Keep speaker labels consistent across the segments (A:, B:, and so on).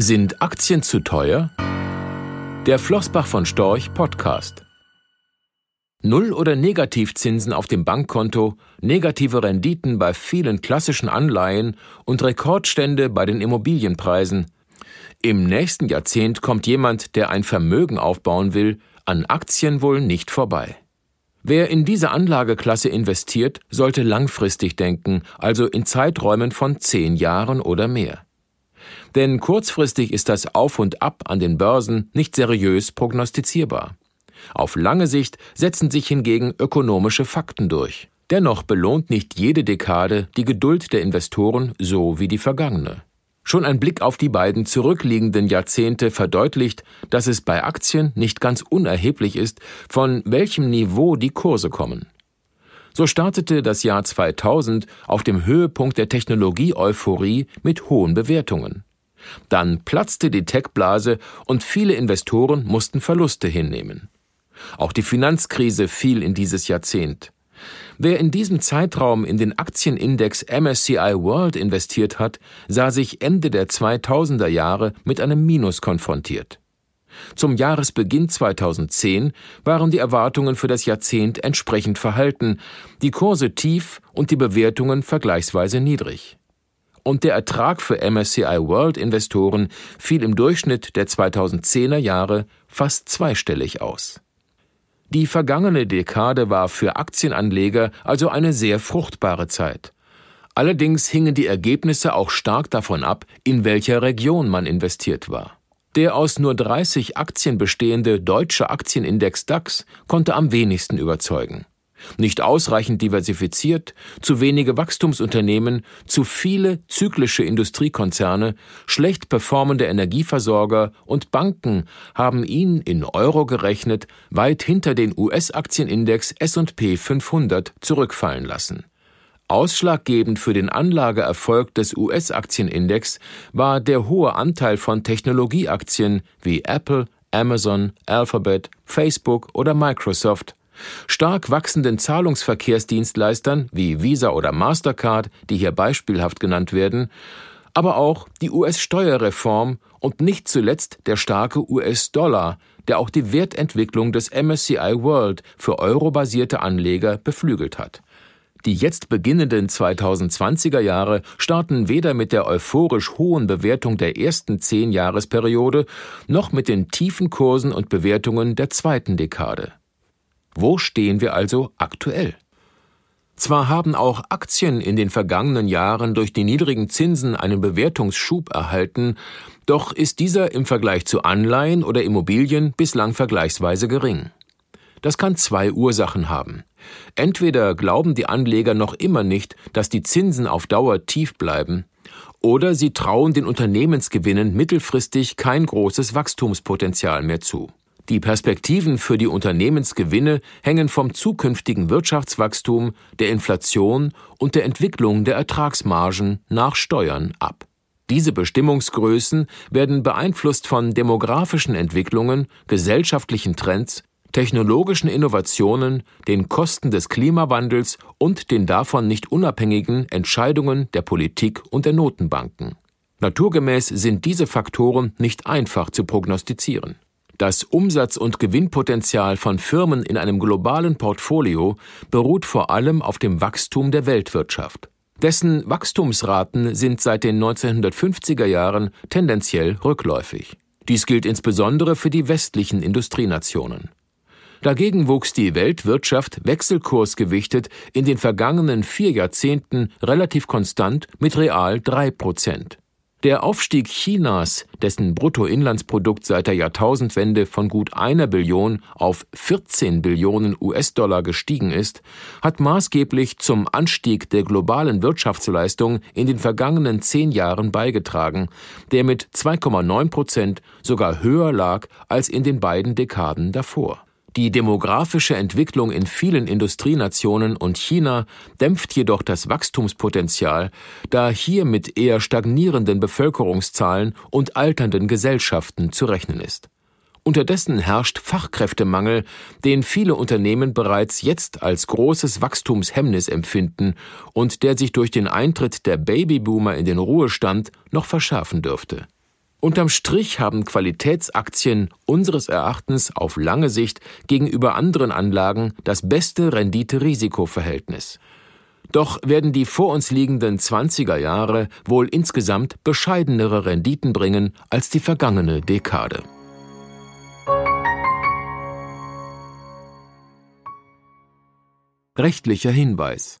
A: Sind Aktien zu teuer? Der Flossbach von Storch Podcast. Null- oder Negativzinsen auf dem Bankkonto, negative Renditen bei vielen klassischen Anleihen und Rekordstände bei den Immobilienpreisen. Im nächsten Jahrzehnt kommt jemand, der ein Vermögen aufbauen will, an Aktien wohl nicht vorbei. Wer in diese Anlageklasse investiert, sollte langfristig denken, also in Zeiträumen von zehn Jahren oder mehr. Denn kurzfristig ist das Auf und Ab an den Börsen nicht seriös prognostizierbar. Auf lange Sicht setzen sich hingegen ökonomische Fakten durch. Dennoch belohnt nicht jede Dekade die Geduld der Investoren so wie die vergangene. Schon ein Blick auf die beiden zurückliegenden Jahrzehnte verdeutlicht, dass es bei Aktien nicht ganz unerheblich ist, von welchem Niveau die Kurse kommen. So startete das Jahr 2000 auf dem Höhepunkt der Technologie-Euphorie mit hohen Bewertungen. Dann platzte die Tech-Blase und viele Investoren mussten Verluste hinnehmen. Auch die Finanzkrise fiel in dieses Jahrzehnt. Wer in diesem Zeitraum in den Aktienindex MSCI World investiert hat, sah sich Ende der 2000er Jahre mit einem Minus konfrontiert. Zum Jahresbeginn 2010 waren die Erwartungen für das Jahrzehnt entsprechend verhalten, die Kurse tief und die Bewertungen vergleichsweise niedrig und der Ertrag für MSCI World Investoren fiel im Durchschnitt der 2010er Jahre fast zweistellig aus. Die vergangene Dekade war für Aktienanleger also eine sehr fruchtbare Zeit. Allerdings hingen die Ergebnisse auch stark davon ab, in welcher Region man investiert war. Der aus nur 30 Aktien bestehende deutsche Aktienindex DAX konnte am wenigsten überzeugen. Nicht ausreichend diversifiziert, zu wenige Wachstumsunternehmen, zu viele zyklische Industriekonzerne, schlecht performende Energieversorger und Banken haben ihn in Euro gerechnet weit hinter den US-Aktienindex S&P 500 zurückfallen lassen. Ausschlaggebend für den Anlageerfolg des US-Aktienindex war der hohe Anteil von Technologieaktien wie Apple, Amazon, Alphabet, Facebook oder Microsoft Stark wachsenden Zahlungsverkehrsdienstleistern wie Visa oder Mastercard, die hier beispielhaft genannt werden, aber auch die US-Steuerreform und nicht zuletzt der starke US-Dollar, der auch die Wertentwicklung des MSCI World für eurobasierte Anleger beflügelt hat. Die jetzt beginnenden 2020er Jahre starten weder mit der euphorisch hohen Bewertung der ersten zehn Jahresperiode noch mit den tiefen Kursen und Bewertungen der zweiten Dekade. Wo stehen wir also aktuell? Zwar haben auch Aktien in den vergangenen Jahren durch die niedrigen Zinsen einen Bewertungsschub erhalten, doch ist dieser im Vergleich zu Anleihen oder Immobilien bislang vergleichsweise gering. Das kann zwei Ursachen haben. Entweder glauben die Anleger noch immer nicht, dass die Zinsen auf Dauer tief bleiben, oder sie trauen den Unternehmensgewinnen mittelfristig kein großes Wachstumspotenzial mehr zu. Die Perspektiven für die Unternehmensgewinne hängen vom zukünftigen Wirtschaftswachstum, der Inflation und der Entwicklung der Ertragsmargen nach Steuern ab. Diese Bestimmungsgrößen werden beeinflusst von demografischen Entwicklungen, gesellschaftlichen Trends, technologischen Innovationen, den Kosten des Klimawandels und den davon nicht unabhängigen Entscheidungen der Politik und der Notenbanken. Naturgemäß sind diese Faktoren nicht einfach zu prognostizieren. Das Umsatz- und Gewinnpotenzial von Firmen in einem globalen Portfolio beruht vor allem auf dem Wachstum der Weltwirtschaft. Dessen Wachstumsraten sind seit den 1950er Jahren tendenziell rückläufig. Dies gilt insbesondere für die westlichen Industrienationen. Dagegen wuchs die Weltwirtschaft wechselkursgewichtet in den vergangenen vier Jahrzehnten relativ konstant mit real drei Prozent. Der Aufstieg Chinas, dessen Bruttoinlandsprodukt seit der Jahrtausendwende von gut einer Billion auf 14 Billionen US-Dollar gestiegen ist, hat maßgeblich zum Anstieg der globalen Wirtschaftsleistung in den vergangenen zehn Jahren beigetragen, der mit 2,9 Prozent sogar höher lag als in den beiden Dekaden davor. Die demografische Entwicklung in vielen Industrienationen und China dämpft jedoch das Wachstumspotenzial, da hier mit eher stagnierenden Bevölkerungszahlen und alternden Gesellschaften zu rechnen ist. Unterdessen herrscht Fachkräftemangel, den viele Unternehmen bereits jetzt als großes Wachstumshemmnis empfinden und der sich durch den Eintritt der Babyboomer in den Ruhestand noch verschärfen dürfte. Unterm Strich haben Qualitätsaktien unseres Erachtens auf lange Sicht gegenüber anderen Anlagen das beste Rendite-Risiko-Verhältnis. Doch werden die vor uns liegenden 20er Jahre wohl insgesamt bescheidenere Renditen bringen als die vergangene Dekade. Rechtlicher Hinweis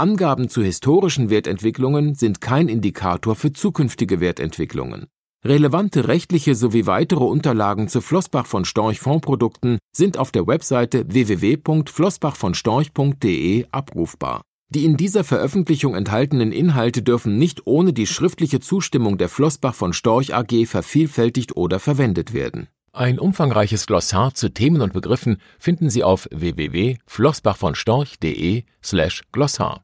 A: Angaben zu historischen Wertentwicklungen sind kein Indikator für zukünftige Wertentwicklungen. Relevante rechtliche sowie weitere Unterlagen zu Flossbach von Storch Fondsprodukten sind auf der Webseite www.flossbachvonstorch.de abrufbar. Die in dieser Veröffentlichung enthaltenen Inhalte dürfen nicht ohne die schriftliche Zustimmung der Flossbach von Storch AG vervielfältigt oder verwendet werden. Ein umfangreiches Glossar zu Themen und Begriffen finden Sie auf www.flossbachvonstorch.de slash Glossar.